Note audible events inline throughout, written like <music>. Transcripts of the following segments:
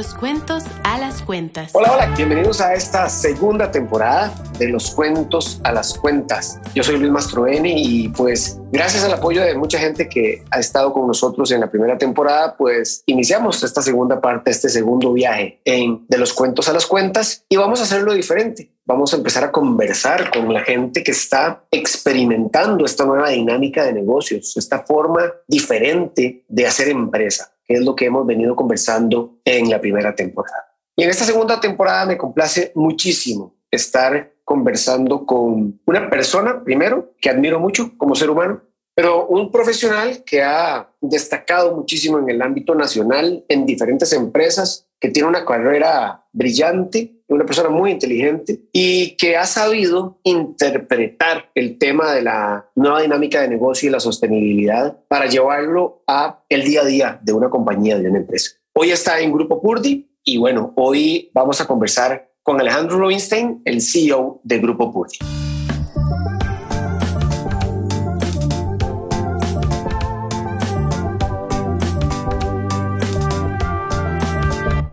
los cuentos a las cuentas. Hola, hola, bienvenidos a esta segunda temporada de los cuentos a las cuentas. Yo soy Luis Mastroeni y pues gracias al apoyo de mucha gente que ha estado con nosotros en la primera temporada, pues iniciamos esta segunda parte, este segundo viaje en de los cuentos a las cuentas y vamos a hacerlo diferente. Vamos a empezar a conversar con la gente que está experimentando esta nueva dinámica de negocios, esta forma diferente de hacer empresa es lo que hemos venido conversando en la primera temporada. Y en esta segunda temporada me complace muchísimo estar conversando con una persona, primero, que admiro mucho como ser humano, pero un profesional que ha destacado muchísimo en el ámbito nacional, en diferentes empresas, que tiene una carrera brillante, una persona muy inteligente y que ha sabido interpretar el tema de la nueva dinámica de negocio y la sostenibilidad para llevarlo a el día a día de una compañía, de una empresa. Hoy está en Grupo Purdi y bueno, hoy vamos a conversar con Alejandro Rubinstein, el CEO de Grupo Purdi.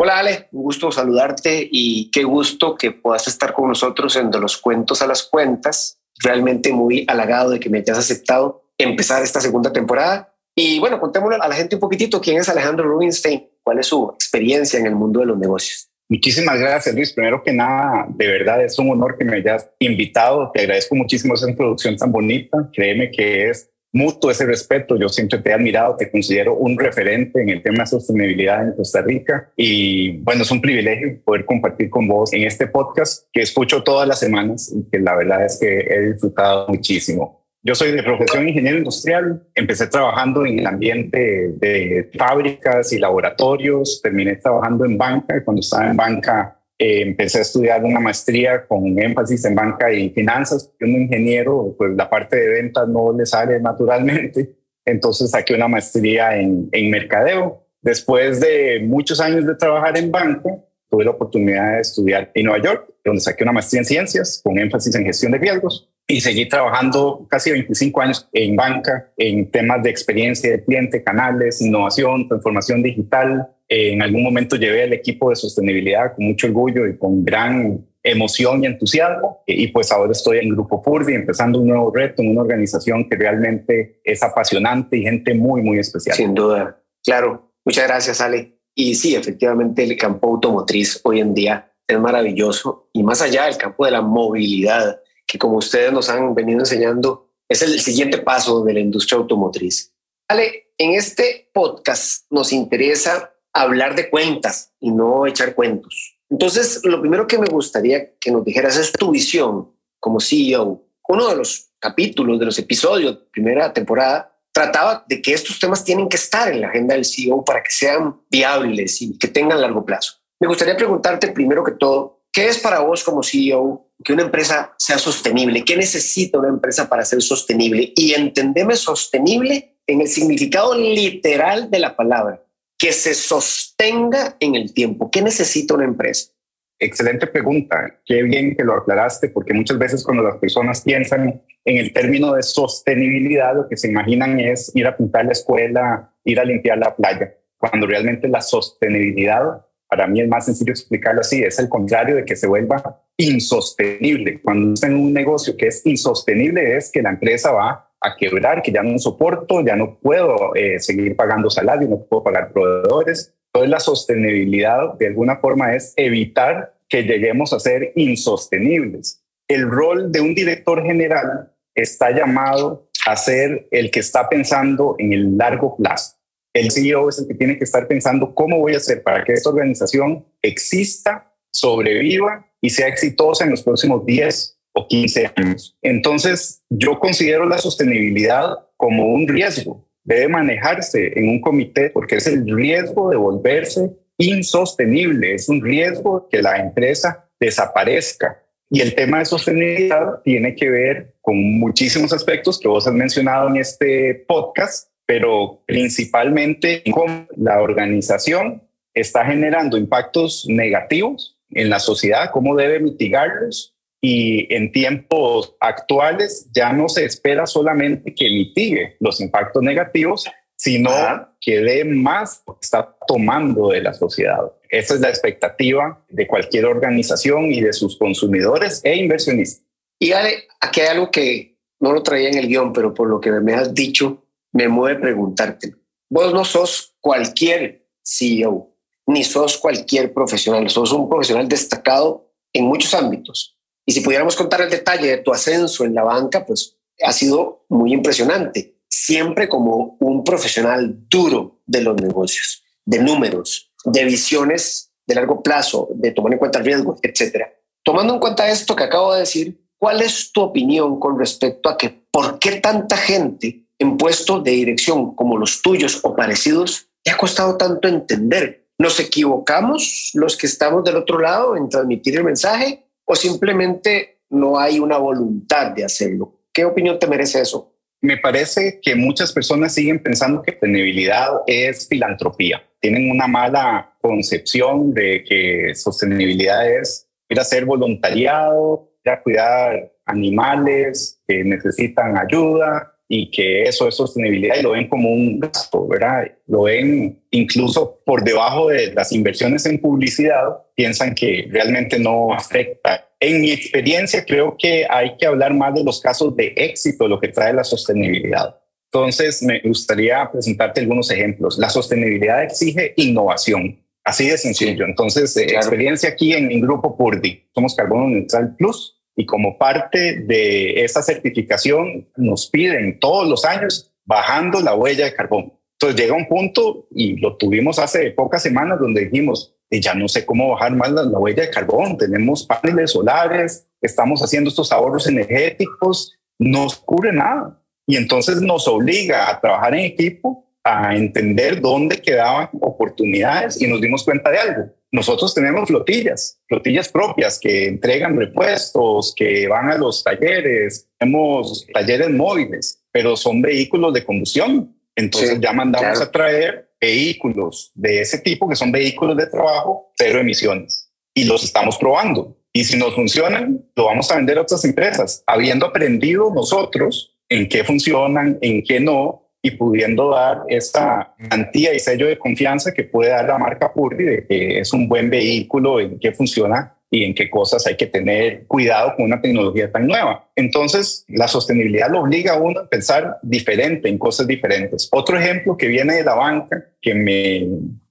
Hola Ale, un gusto saludarte y qué gusto que puedas estar con nosotros en De los Cuentos a las Cuentas. Realmente muy halagado de que me hayas aceptado empezar esta segunda temporada. Y bueno, contémosle a la gente un poquitito quién es Alejandro Rubinstein, cuál es su experiencia en el mundo de los negocios. Muchísimas gracias, Luis. Primero que nada, de verdad es un honor que me hayas invitado. Te agradezco muchísimo esa introducción tan bonita. Créeme que es mutuo ese respeto. Yo siempre te he admirado, te considero un referente en el tema de sostenibilidad en Costa Rica y bueno, es un privilegio poder compartir con vos en este podcast que escucho todas las semanas y que la verdad es que he disfrutado muchísimo. Yo soy de profesión ingeniero industrial, empecé trabajando en el ambiente de fábricas y laboratorios, terminé trabajando en banca, cuando estaba en banca eh, empecé a estudiar una maestría con énfasis en banca y finanzas. Un ingeniero, pues la parte de ventas no le sale naturalmente. Entonces saqué una maestría en, en mercadeo. Después de muchos años de trabajar en banca, tuve la oportunidad de estudiar en Nueva York, donde saqué una maestría en ciencias con énfasis en gestión de riesgos y seguí trabajando casi 25 años en banca, en temas de experiencia de cliente, canales, innovación, transformación digital, en algún momento llevé al equipo de sostenibilidad con mucho orgullo y con gran emoción y entusiasmo. Y pues ahora estoy en Grupo Purdi, empezando un nuevo reto en una organización que realmente es apasionante y gente muy, muy especial. Sin duda. Claro. Muchas gracias, Ale. Y sí, efectivamente, el campo automotriz hoy en día es maravilloso y más allá del campo de la movilidad, que como ustedes nos han venido enseñando, es el siguiente paso de la industria automotriz. Ale, en este podcast nos interesa hablar de cuentas y no echar cuentos. Entonces, lo primero que me gustaría que nos dijeras es tu visión como CEO. Uno de los capítulos, de los episodios primera temporada, trataba de que estos temas tienen que estar en la agenda del CEO para que sean viables y que tengan largo plazo. Me gustaría preguntarte primero que todo, ¿qué es para vos como CEO que una empresa sea sostenible? ¿Qué necesita una empresa para ser sostenible? Y entendeme sostenible en el significado literal de la palabra que se sostenga en el tiempo? ¿Qué necesita una empresa? Excelente pregunta. Qué bien que lo aclaraste, porque muchas veces cuando las personas piensan en el término de sostenibilidad, lo que se imaginan es ir a pintar la escuela, ir a limpiar la playa, cuando realmente la sostenibilidad, para mí es más sencillo explicarlo así, es el contrario de que se vuelva insostenible. Cuando en un negocio que es insostenible es que la empresa va a quebrar, que ya no soporto, ya no puedo eh, seguir pagando salario, no puedo pagar proveedores. Entonces la sostenibilidad de alguna forma es evitar que lleguemos a ser insostenibles. El rol de un director general está llamado a ser el que está pensando en el largo plazo. El CEO es el que tiene que estar pensando cómo voy a hacer para que esta organización exista, sobreviva y sea exitosa en los próximos 10, 15 años. Entonces, yo considero la sostenibilidad como un riesgo. Debe manejarse en un comité porque es el riesgo de volverse insostenible, es un riesgo que la empresa desaparezca. Y el tema de sostenibilidad tiene que ver con muchísimos aspectos que vos has mencionado en este podcast, pero principalmente cómo la organización está generando impactos negativos en la sociedad, cómo debe mitigarlos y en tiempos actuales ya no se espera solamente que mitigue los impactos negativos, sino que dé más lo que está tomando de la sociedad. Esa es la expectativa de cualquier organización y de sus consumidores e inversionistas. Y Ale, aquí hay algo que no lo traía en el guion, pero por lo que me has dicho, me mueve preguntarte. Vos no sos cualquier CEO, ni sos cualquier profesional, sos un profesional destacado en muchos ámbitos. Y si pudiéramos contar el detalle de tu ascenso en la banca, pues ha sido muy impresionante. Siempre como un profesional duro de los negocios, de números, de visiones de largo plazo, de tomar en cuenta el riesgo, etcétera. Tomando en cuenta esto que acabo de decir, ¿cuál es tu opinión con respecto a que por qué tanta gente en puestos de dirección como los tuyos o parecidos te ha costado tanto entender? ¿Nos equivocamos los que estamos del otro lado en transmitir el mensaje o simplemente no hay una voluntad de hacerlo? ¿Qué opinión te merece eso? Me parece que muchas personas siguen pensando que sostenibilidad es filantropía. Tienen una mala concepción de que sostenibilidad es ir a hacer voluntariado, ir a cuidar animales que necesitan ayuda y que eso es sostenibilidad y lo ven como un gasto, ¿verdad? Lo ven incluso por debajo de las inversiones en publicidad, piensan que realmente no afecta. En mi experiencia creo que hay que hablar más de los casos de éxito, lo que trae la sostenibilidad. Entonces, me gustaría presentarte algunos ejemplos. La sostenibilidad exige innovación, así de sencillo. Entonces, eh, experiencia aquí en mi grupo Purdi, somos Carbono Neutral Plus y como parte de esa certificación nos piden todos los años bajando la huella de carbón. Entonces llega un punto y lo tuvimos hace pocas semanas donde dijimos, ya no sé cómo bajar más la, la huella de carbón, tenemos paneles solares, estamos haciendo estos ahorros energéticos, no ocurre nada. Y entonces nos obliga a trabajar en equipo, a entender dónde quedaban oportunidades y nos dimos cuenta de algo nosotros tenemos flotillas, flotillas propias que entregan repuestos, que van a los talleres, tenemos talleres móviles, pero son vehículos de combustión. Entonces ya mandamos a traer vehículos de ese tipo, que son vehículos de trabajo, cero emisiones. Y los estamos probando. Y si nos funcionan, lo vamos a vender a otras empresas, habiendo aprendido nosotros en qué funcionan, en qué no, y pudiendo dar esta garantía y sello de confianza que puede dar la marca Purdy de que es un buen vehículo, en que funciona y en qué cosas hay que tener cuidado con una tecnología tan nueva. Entonces, la sostenibilidad lo obliga a uno a pensar diferente en cosas diferentes. Otro ejemplo que viene de la banca, que me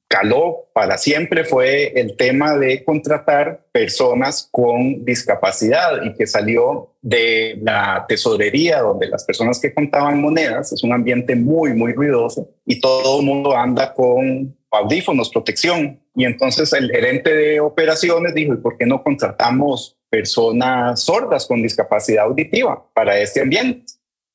caló para siempre fue el tema de contratar personas con discapacidad y que salió de la tesorería donde las personas que contaban monedas es un ambiente muy, muy ruidoso y todo el mundo anda con audífonos, protección. Y entonces el gerente de operaciones dijo, ¿y por qué no contratamos personas sordas con discapacidad auditiva para este ambiente?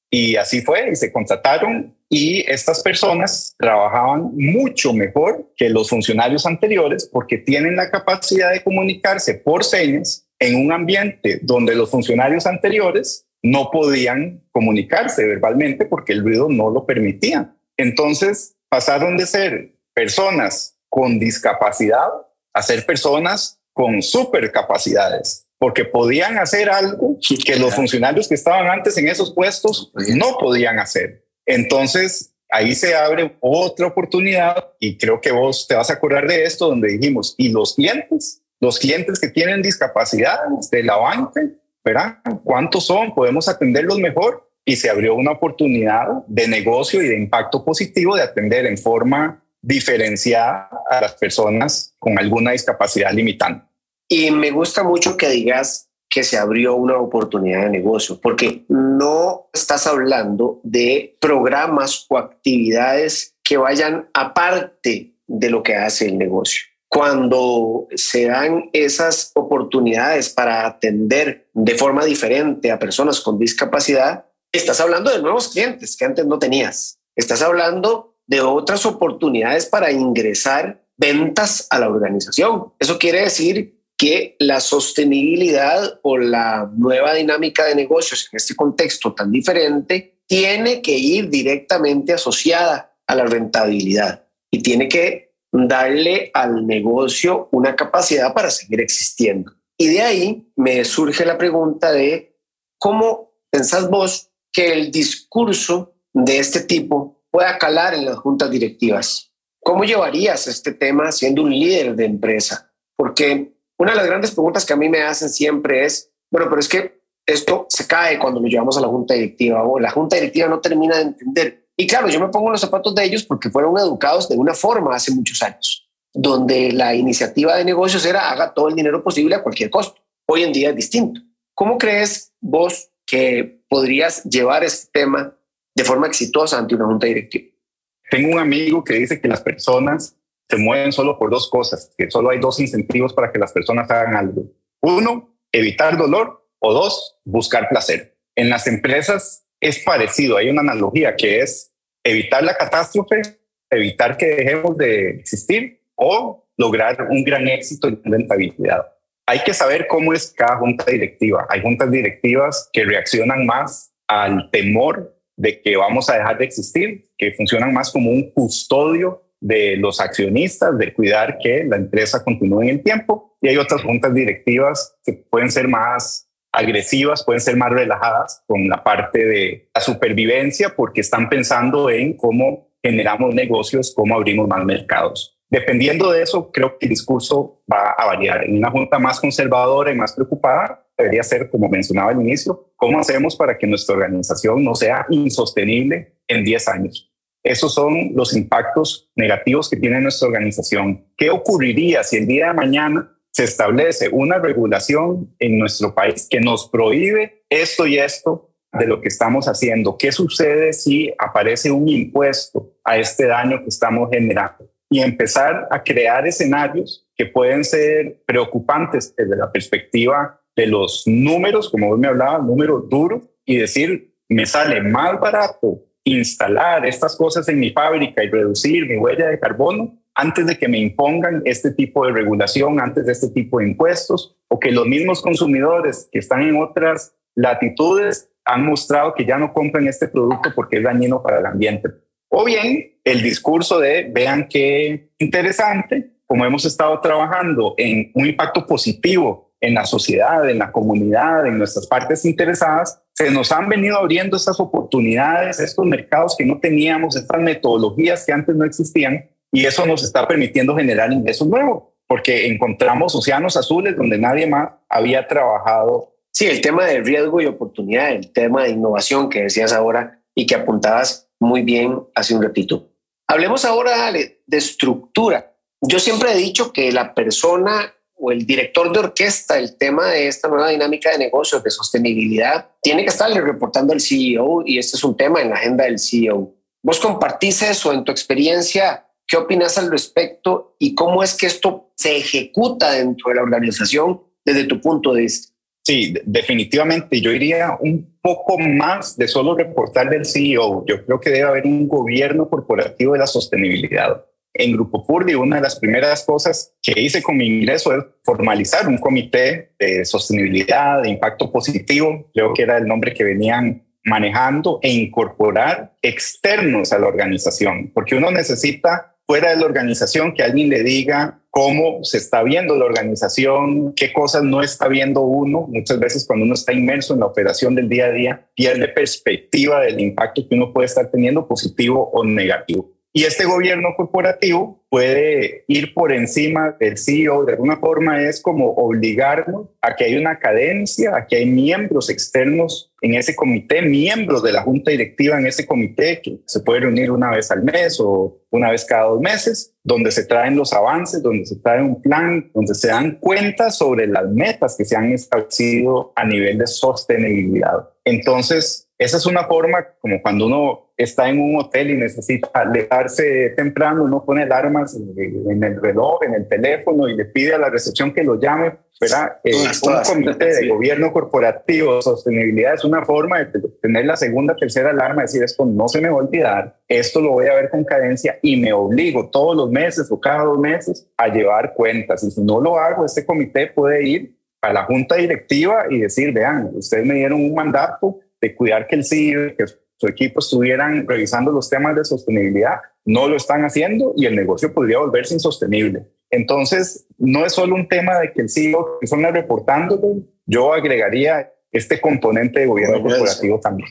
Y así fue, y se contrataron y estas personas trabajaban mucho mejor que los funcionarios anteriores porque tienen la capacidad de comunicarse por señas en un ambiente donde los funcionarios anteriores no podían comunicarse verbalmente porque el ruido no lo permitía. Entonces pasaron de ser personas con discapacidad a ser personas con supercapacidades porque podían hacer algo que los funcionarios que estaban antes en esos puestos no podían hacer. Entonces, ahí se abre otra oportunidad y creo que vos te vas a acordar de esto, donde dijimos, y los clientes, los clientes que tienen discapacidades de la banca, ¿verdad? ¿Cuántos son? Podemos atenderlos mejor. Y se abrió una oportunidad de negocio y de impacto positivo de atender en forma diferenciada a las personas con alguna discapacidad limitante. Y me gusta mucho que digas que se abrió una oportunidad de negocio, porque no estás hablando de programas o actividades que vayan aparte de lo que hace el negocio. Cuando se dan esas oportunidades para atender de forma diferente a personas con discapacidad, estás hablando de nuevos clientes que antes no tenías. Estás hablando de otras oportunidades para ingresar ventas a la organización. Eso quiere decir que la sostenibilidad o la nueva dinámica de negocios en este contexto tan diferente tiene que ir directamente asociada a la rentabilidad y tiene que darle al negocio una capacidad para seguir existiendo. Y de ahí me surge la pregunta de cómo pensás vos que el discurso de este tipo pueda calar en las juntas directivas ¿Cómo llevarías este tema siendo un líder de empresa? Porque una de las grandes preguntas que a mí me hacen siempre es, bueno, pero es que esto se cae cuando lo llevamos a la junta directiva o la junta directiva no termina de entender. Y claro, yo me pongo los zapatos de ellos porque fueron educados de una forma hace muchos años, donde la iniciativa de negocios era haga todo el dinero posible a cualquier costo. Hoy en día es distinto. ¿Cómo crees vos que podrías llevar este tema de forma exitosa ante una junta directiva? Tengo un amigo que dice que las personas se mueven solo por dos cosas, que solo hay dos incentivos para que las personas hagan algo. Uno, evitar dolor o dos, buscar placer. En las empresas es parecido, hay una analogía que es evitar la catástrofe, evitar que dejemos de existir o lograr un gran éxito en rentabilidad. Hay que saber cómo es cada junta directiva. Hay juntas directivas que reaccionan más al temor de que vamos a dejar de existir, que funcionan más como un custodio de los accionistas, de cuidar que la empresa continúe en el tiempo. Y hay otras juntas directivas que pueden ser más agresivas, pueden ser más relajadas con la parte de la supervivencia porque están pensando en cómo generamos negocios, cómo abrimos más mercados. Dependiendo de eso, creo que el discurso va a variar. En una junta más conservadora y más preocupada, debería ser, como mencionaba al inicio, cómo hacemos para que nuestra organización no sea insostenible en 10 años. Esos son los impactos negativos que tiene nuestra organización. ¿Qué ocurriría si el día de mañana se establece una regulación en nuestro país que nos prohíbe esto y esto de lo que estamos haciendo? ¿Qué sucede si aparece un impuesto a este daño que estamos generando? Y empezar a crear escenarios que pueden ser preocupantes desde la perspectiva de los números, como vos me hablabas, números duros, y decir, me sale más barato instalar estas cosas en mi fábrica y reducir mi huella de carbono antes de que me impongan este tipo de regulación, antes de este tipo de impuestos, o que los mismos consumidores que están en otras latitudes han mostrado que ya no compran este producto porque es dañino para el ambiente. O bien el discurso de, vean qué interesante, como hemos estado trabajando en un impacto positivo en la sociedad, en la comunidad, en nuestras partes interesadas, se nos han venido abriendo estas oportunidades, estos mercados que no teníamos, estas metodologías que antes no existían, y eso nos está permitiendo generar ingresos nuevos, porque encontramos océanos azules donde nadie más había trabajado. Sí, el tema de riesgo y oportunidad, el tema de innovación que decías ahora y que apuntabas muy bien hace un ratito. Hablemos ahora de estructura. Yo siempre he dicho que la persona o el director de orquesta el tema de esta nueva dinámica de negocios, de sostenibilidad, tiene que estarle reportando al CEO y este es un tema en la agenda del CEO. ¿Vos compartís eso en tu experiencia? ¿Qué opinas al respecto y cómo es que esto se ejecuta dentro de la organización desde tu punto de vista? Sí, definitivamente. Yo iría un poco más de solo reportar del CEO. Yo creo que debe haber un gobierno corporativo de la sostenibilidad en Grupo Purdi, una de las primeras cosas que hice con mi ingreso es formalizar un comité de sostenibilidad, de impacto positivo, creo que era el nombre que venían manejando, e incorporar externos a la organización, porque uno necesita fuera de la organización que alguien le diga cómo se está viendo la organización, qué cosas no está viendo uno. Muchas veces cuando uno está inmerso en la operación del día a día, pierde perspectiva del impacto que uno puede estar teniendo, positivo o negativo. Y este gobierno corporativo puede ir por encima del CEO, de alguna forma es como obligarnos a que hay una cadencia, a que hay miembros externos en ese comité, miembros de la junta directiva en ese comité que se puede reunir una vez al mes o una vez cada dos meses, donde se traen los avances, donde se trae un plan, donde se dan cuenta sobre las metas que se han establecido a nivel de sostenibilidad. Entonces, esa es una forma como cuando uno está en un hotel y necesita levantarse temprano, uno pone en el reloj, en el teléfono y le pide a la recepción que lo llame. ¿verdad? Eh, un comité de gobierno corporativo, sostenibilidad, es una forma de tener la segunda, tercera alarma, decir esto no se me va a olvidar, esto lo voy a ver con cadencia y me obligo todos los meses o cada dos meses a llevar cuentas. Y si no lo hago, este comité puede ir a la junta directiva y decir, vean, ustedes me dieron un mandato de cuidar que el CEO, que su equipo estuvieran revisando los temas de sostenibilidad, no lo están haciendo y el negocio podría volverse insostenible. Entonces, no es solo un tema de que el CEO son reportándolo, yo agregaría este componente de gobierno corporativo también.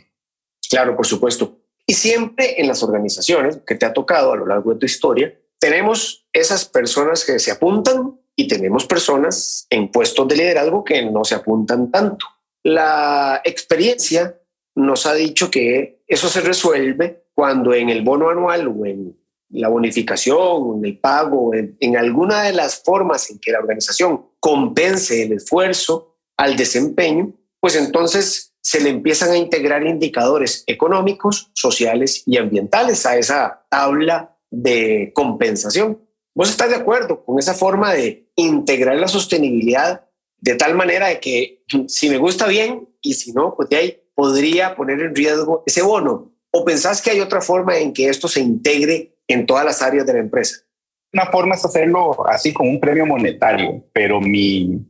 Claro, por supuesto. Y siempre en las organizaciones que te ha tocado a lo largo de tu historia, tenemos esas personas que se apuntan y tenemos personas en puestos de liderazgo que no se apuntan tanto. La experiencia nos ha dicho que eso se resuelve cuando en el bono anual o en la bonificación, en el pago, en, en, alguna de las formas en que la organización compense el esfuerzo al desempeño, pues entonces se le empiezan a integrar indicadores económicos, sociales y ambientales a esa tabla de compensación. ¿Vos estás de acuerdo con esa forma de integrar la sostenibilidad de tal manera de que si me gusta bien y si no, pues de ahí podría poner en riesgo ese bono? ¿O pensás que hay otra forma en que esto se integre en todas las áreas de la empresa? Una forma es hacerlo así con un premio monetario, pero mi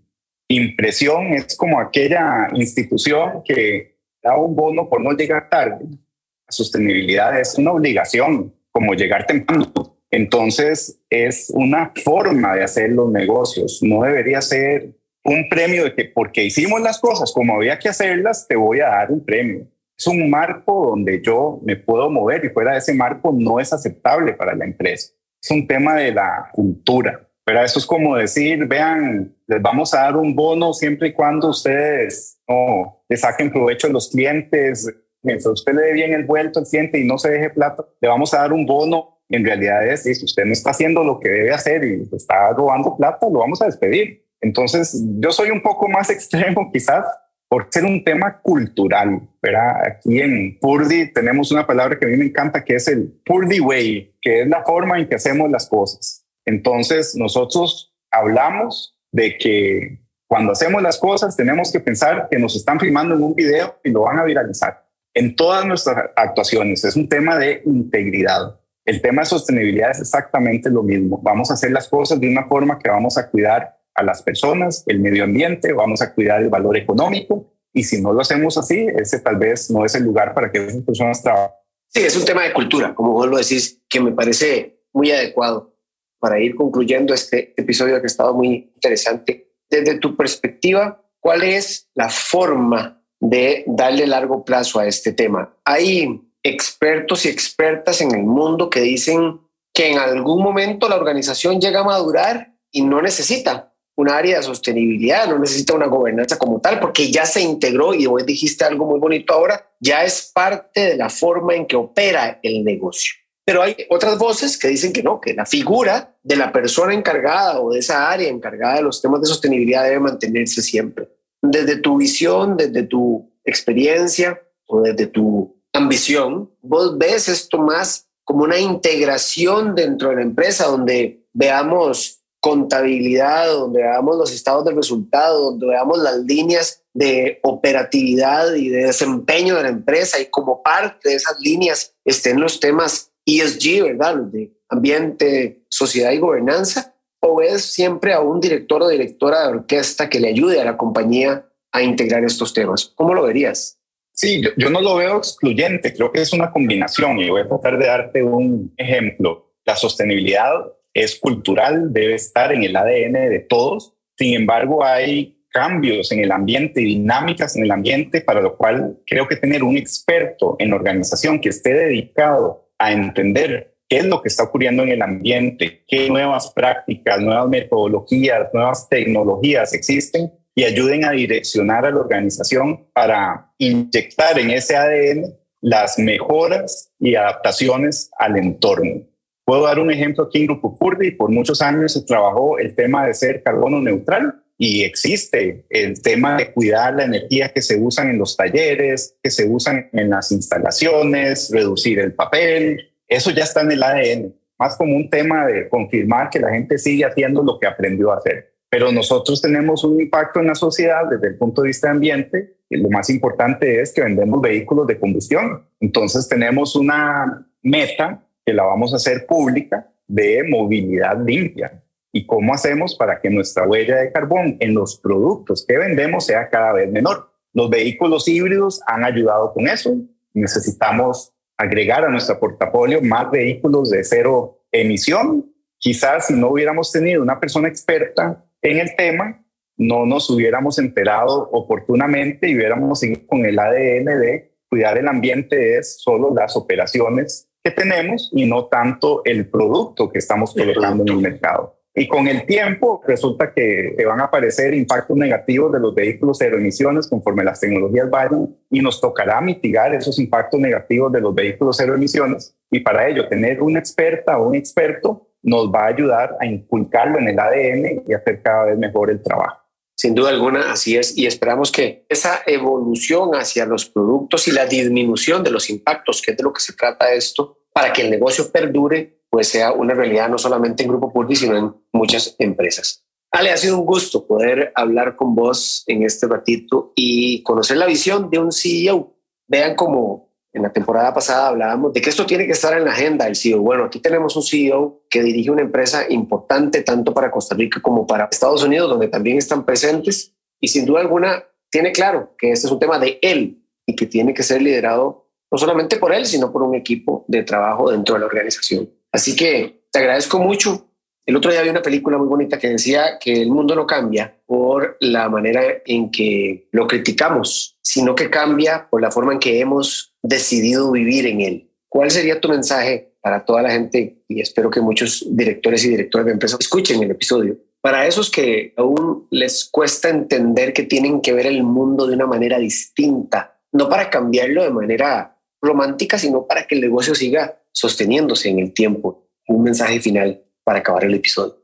impresión es como aquella institución que da un bono por no llegar tarde. La sostenibilidad es una obligación, como llegar temprano. Entonces es una forma de hacer los negocios. No debería ser un premio de que porque hicimos las cosas como había que hacerlas, te voy a dar un premio. Es un marco donde yo me puedo mover y fuera de ese marco no es aceptable para la empresa. Es un tema de la cultura. Pero eso es como decir, vean, les vamos a dar un bono siempre y cuando ustedes no le saquen provecho a los clientes. Mientras usted le dé bien el vuelto al cliente y no se deje plata, le vamos a dar un bono. En realidad es, si usted no está haciendo lo que debe hacer y está robando plata, lo vamos a despedir. Entonces, yo soy un poco más <laughs> extremo quizás por ser un tema cultural. ¿verdad? Aquí en Purdy tenemos una palabra que a mí me encanta, que es el Purdy Way, que es la forma en que hacemos las cosas. Entonces, nosotros hablamos de que cuando hacemos las cosas tenemos que pensar que nos están filmando en un video y lo van a viralizar. En todas nuestras actuaciones es un tema de integridad. El tema de sostenibilidad es exactamente lo mismo. Vamos a hacer las cosas de una forma que vamos a cuidar a las personas, el medio ambiente, vamos a cuidar el valor económico y si no lo hacemos así, ese tal vez no es el lugar para que esas personas trabajen. Sí, es un tema de cultura, como vos lo decís, que me parece muy adecuado para ir concluyendo este episodio que ha estado muy interesante. Desde tu perspectiva, ¿cuál es la forma de darle largo plazo a este tema? Hay expertos y expertas en el mundo que dicen que en algún momento la organización llega a madurar y no necesita un área de sostenibilidad, no necesita una gobernanza como tal, porque ya se integró y vos dijiste algo muy bonito ahora, ya es parte de la forma en que opera el negocio. Pero hay otras voces que dicen que no, que la figura de la persona encargada o de esa área encargada de los temas de sostenibilidad debe mantenerse siempre. Desde tu visión, desde tu experiencia o desde tu ambición, vos ves esto más como una integración dentro de la empresa donde veamos contabilidad, donde veamos los estados del resultado, donde veamos las líneas de operatividad y de desempeño de la empresa y como parte de esas líneas estén los temas ESG, ¿verdad? de ambiente, sociedad y gobernanza, o es siempre a un director o directora de orquesta que le ayude a la compañía a integrar estos temas. ¿Cómo lo verías? Sí, yo, yo no lo veo excluyente, creo que es una combinación y voy a tratar de darte un ejemplo. La sostenibilidad es cultural, debe estar en el ADN de todos. Sin embargo, hay cambios en el ambiente, dinámicas en el ambiente, para lo cual creo que tener un experto en organización que esté dedicado a entender qué es lo que está ocurriendo en el ambiente, qué nuevas prácticas, nuevas metodologías, nuevas tecnologías existen y ayuden a direccionar a la organización para inyectar en ese ADN las mejoras y adaptaciones al entorno. Puedo dar un ejemplo aquí en Grupo Purdi. Por muchos años se trabajó el tema de ser carbono neutral y existe el tema de cuidar la energía que se usan en los talleres, que se usan en las instalaciones, reducir el papel. Eso ya está en el ADN, más como un tema de confirmar que la gente sigue haciendo lo que aprendió a hacer. Pero nosotros tenemos un impacto en la sociedad desde el punto de vista de ambiente y lo más importante es que vendemos vehículos de combustión. Entonces tenemos una meta que la vamos a hacer pública de movilidad limpia. ¿Y cómo hacemos para que nuestra huella de carbón en los productos que vendemos sea cada vez menor? Los vehículos híbridos han ayudado con eso. Necesitamos agregar a nuestro portafolio más vehículos de cero emisión. Quizás si no hubiéramos tenido una persona experta en el tema, no nos hubiéramos enterado oportunamente y hubiéramos seguido con el ADN de cuidar el ambiente es solo las operaciones que tenemos y no tanto el producto que estamos colocando en el mercado. Y con el tiempo resulta que van a aparecer impactos negativos de los vehículos cero emisiones conforme las tecnologías vayan y nos tocará mitigar esos impactos negativos de los vehículos cero emisiones. Y para ello, tener una experta o un experto nos va a ayudar a inculcarlo en el ADN y hacer cada vez mejor el trabajo. Sin duda alguna, así es. Y esperamos que esa evolución hacia los productos y la disminución de los impactos, que es de lo que se trata esto, para que el negocio perdure, pues sea una realidad no solamente en Grupo Purdi, sino en muchas empresas. Ale, ha sido un gusto poder hablar con vos en este ratito y conocer la visión de un CEO. Vean cómo en la temporada pasada hablábamos de que esto tiene que estar en la agenda del CEO. Bueno, aquí tenemos un CEO que dirige una empresa importante tanto para Costa Rica como para Estados Unidos, donde también están presentes y sin duda alguna tiene claro que este es un tema de él y que tiene que ser liderado no solamente por él, sino por un equipo de trabajo dentro de la organización. Así que te agradezco mucho. El otro día vi una película muy bonita que decía que el mundo no cambia por la manera en que lo criticamos, sino que cambia por la forma en que hemos decidido vivir en él. ¿Cuál sería tu mensaje para toda la gente? Y espero que muchos directores y directores de empresas escuchen el episodio. Para esos que aún les cuesta entender que tienen que ver el mundo de una manera distinta, no para cambiarlo de manera romántica, sino para que el negocio siga sosteniéndose en el tiempo. Un mensaje final para acabar el episodio.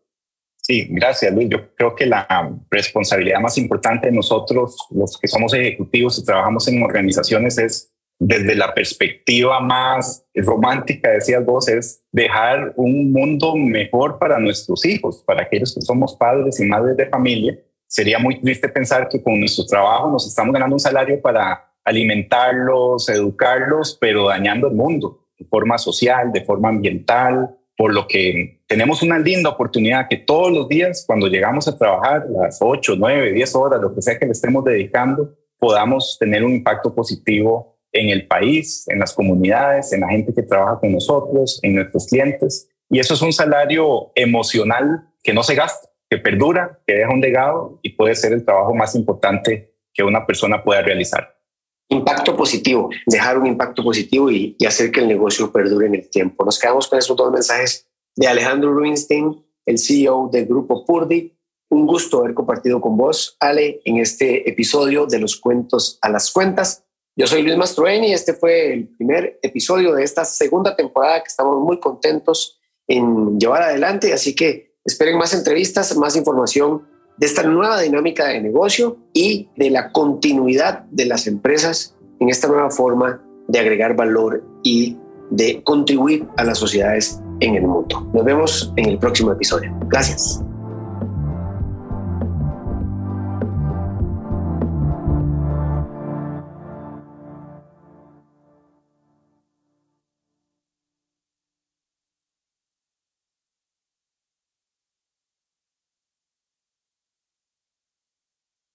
Sí, gracias Luis. Yo creo que la responsabilidad más importante de nosotros, los que somos ejecutivos y trabajamos en organizaciones, es desde la perspectiva más romántica, decías vos, es dejar un mundo mejor para nuestros hijos, para aquellos que somos padres y madres de familia. Sería muy triste pensar que con nuestro trabajo nos estamos ganando un salario para alimentarlos, educarlos, pero dañando el mundo de forma social, de forma ambiental, por lo que tenemos una linda oportunidad que todos los días, cuando llegamos a trabajar, las 8, 9, 10 horas, lo que sea que le estemos dedicando, podamos tener un impacto positivo en el país, en las comunidades, en la gente que trabaja con nosotros, en nuestros clientes. Y eso es un salario emocional que no se gasta, que perdura, que deja un legado y puede ser el trabajo más importante que una persona pueda realizar impacto positivo, dejar un impacto positivo y, hacer que el negocio perdure en el tiempo. Nos quedamos con esos dos mensajes de Alejandro Rubinstein, el CEO del grupo Purdi. Un gusto haber compartido con vos, Ale, en este episodio de los cuentos a las cuentas. Yo soy Luis Mastroeni y este fue el primer episodio de esta segunda temporada que estamos muy contentos en llevar adelante. Así que esperen más entrevistas, más información de esta nueva dinámica de negocio y de la continuidad de las empresas en esta nueva forma de agregar valor y de contribuir a las sociedades en el mundo. Nos vemos en el próximo episodio. Gracias.